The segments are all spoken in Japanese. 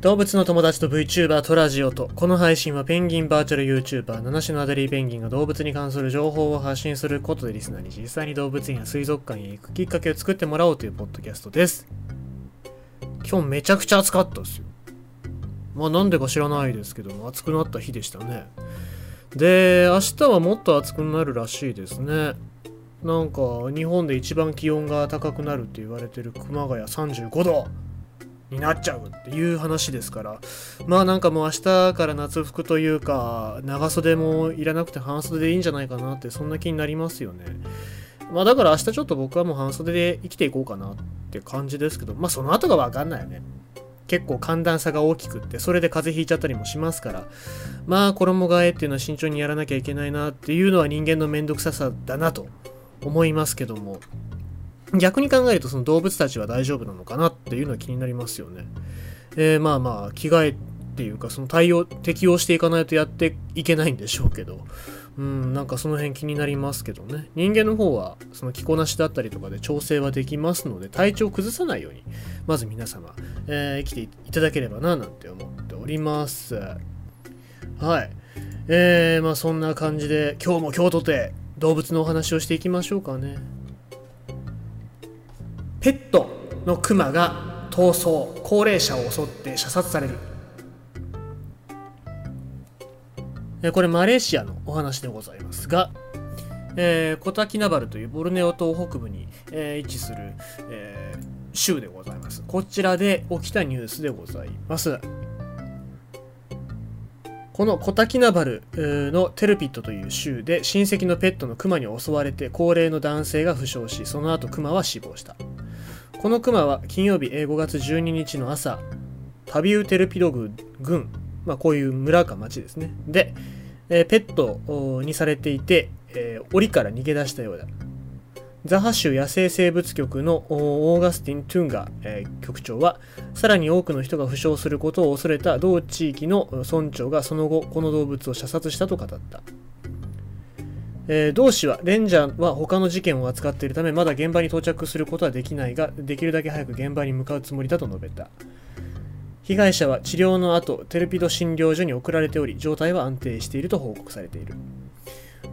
動物の友達と VTuber トラジオとこの配信はペンギンバーチャル YouTuber 七種のアデリーペンギンが動物に関する情報を発信することでリスナーに実際に動物園や水族館へ行くきっかけを作ってもらおうというポッドキャストです。今日めちゃくちゃ暑かったですよ。まあなんでか知らないですけども暑くなった日でしたね。で明日はもっと暑くなるらしいですね。なんか日本で一番気温が高くなるって言われてる熊谷35度。になっちゃうっていう話ですから。まあなんかもう明日から夏服というか長袖もいらなくて半袖でいいんじゃないかなってそんな気になりますよね。まあだから明日ちょっと僕はもう半袖で生きていこうかなって感じですけどまあその後がわかんないよね。結構寒暖差が大きくってそれで風邪ひいちゃったりもしますから。まあ衣替えっていうのは慎重にやらなきゃいけないなっていうのは人間のめんどくささだなと思いますけども。逆に考えるとその動物たちは大丈夫なのかなっていうのは気になりますよね。えー、まあまあ着替えっていうかその対応適応していかないとやっていけないんでしょうけど。うんなんかその辺気になりますけどね。人間の方はその着こなしだったりとかで調整はできますので体調を崩さないようにまず皆様、えー、生きていただければななんて思っております。はい。えー、まあそんな感じで今日も今日とて動物のお話をしていきましょうかね。ペットのクマが逃走高齢者を襲って射殺される。これマレーシアのお話でございますが、えー、コタキナバルというボルネオ島北部に、えー、位置する、えー、州でございます。こちらで起きたニュースでございます。このコタキナバルのテルピットという州で親戚のペットのクマに襲われて高齢の男性が負傷しその後クマは死亡した。このクマは金曜日5月12日の朝、タビウテルピドグ郡、まあ、こういう村か町ですね。で、えー、ペットにされていて、えー、檻から逃げ出したようだ。ザハ州野生生物局のオーガスティン・トゥンガ、えー、局長は、さらに多くの人が負傷することを恐れた同地域の村長がその後、この動物を射殺したと語った。えー、同氏はレンジャーは他の事件を扱っているためまだ現場に到着することはできないができるだけ早く現場に向かうつもりだと述べた。被害者は治療の後テルピド診療所に送られており状態は安定していると報告されている。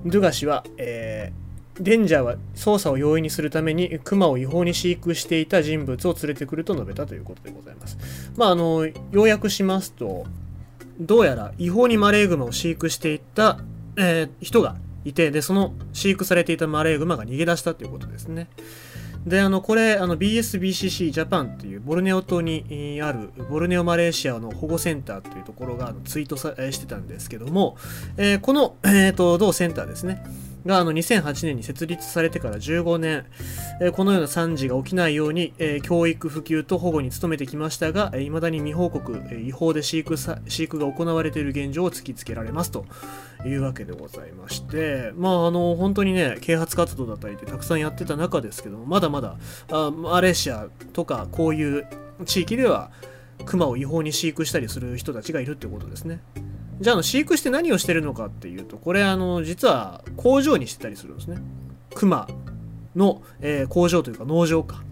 ドゥガ氏は、えー、レンジャーは捜査を容易にするためにクマを違法に飼育していた人物を連れてくると述べたということでございます。まああの要約しますとどうやら違法にマレーグマを飼育していた、えー、人がいて、で、その飼育されていたマレーグマが逃げ出したということですね。で、あの、これ、あの、BSBCC ジャパンっていうボルネオ島にあるボルネオマレーシアの保護センターというところがあのツイートさしてたんですけども、えー、この、えーと、同センターですね。があの2008年に設立されてから15年、えー、このような惨事が起きないように、えー、教育普及と保護に努めてきましたが、い、え、ま、だに未報告、え違法で飼育さ飼育が行われている現状を突きつけられますというわけでございまして、まあ、あの本当にね、啓発活動だったりってたくさんやってた中ですけども、まだまだあマレーシアとかこういう地域では、クマを違法に飼育したりする人たちがいるってことですね。じゃあの飼育して何をしてるのかっていうとこれあの実は工場にしてたりするんですね。熊の、えー、工場というか農場か。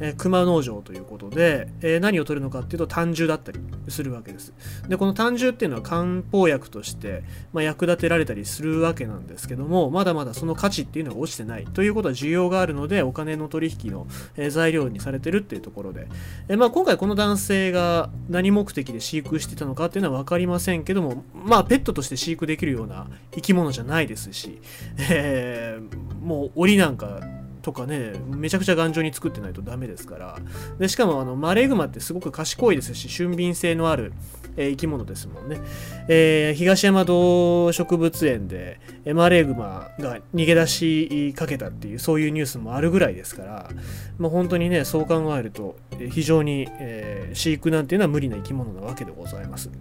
えー、熊農場ということで、えー、何を取るのかっていうと単獣だったりするわけです。で、この単獣っていうのは漢方薬として、まあ、役立てられたりするわけなんですけども、まだまだその価値っていうのが落ちてないということは需要があるので、お金の取引の、えー、材料にされてるっていうところで、えまあ、今回この男性が何目的で飼育してたのかっていうのは分かりませんけども、まあ、ペットとして飼育できるような生き物じゃないですし、えもう檻なんかとかねめちゃくちゃ頑丈に作ってないとダメですからでしかもあのマレーグマってすごく賢いですし俊敏性のある、えー、生き物ですもんね、えー、東山動植物園でマレーグマが逃げ出しかけたっていうそういうニュースもあるぐらいですから、まあ、本当にねそう考えると非常に、えー、飼育なんていうのは無理な生き物なわけでございます。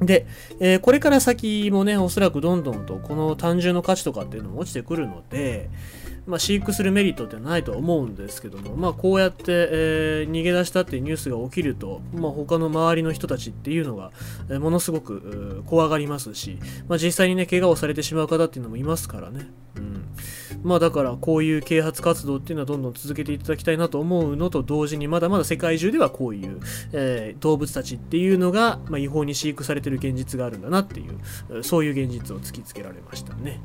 で、えー、これから先もね、おそらくどんどんとこの単純の価値とかっていうのも落ちてくるので、まあ、飼育するメリットってないとは思うんですけども、まあ、こうやって、えー、逃げ出したっていうニュースが起きると、まあ、他の周りの人たちっていうのが、えー、ものすごく怖がりますし、まあ、実際にね怪我をされてしまう方っていうのもいますからね、うんまあだからこういう啓発活動っていうのはどんどん続けていただきたいなと思うのと同時にまだまだ世界中ではこういう、えー、動物たちっていうのが、まあ、違法に飼育されてる現実があるんだなっていうそういう現実を突きつけられましたね。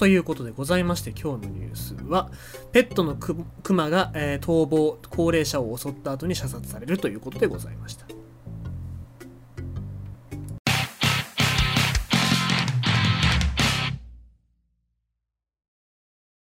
ということでございまして今日のニュースはペットのクマが、えー、逃亡高齢者を襲った後に射殺されるということでございました。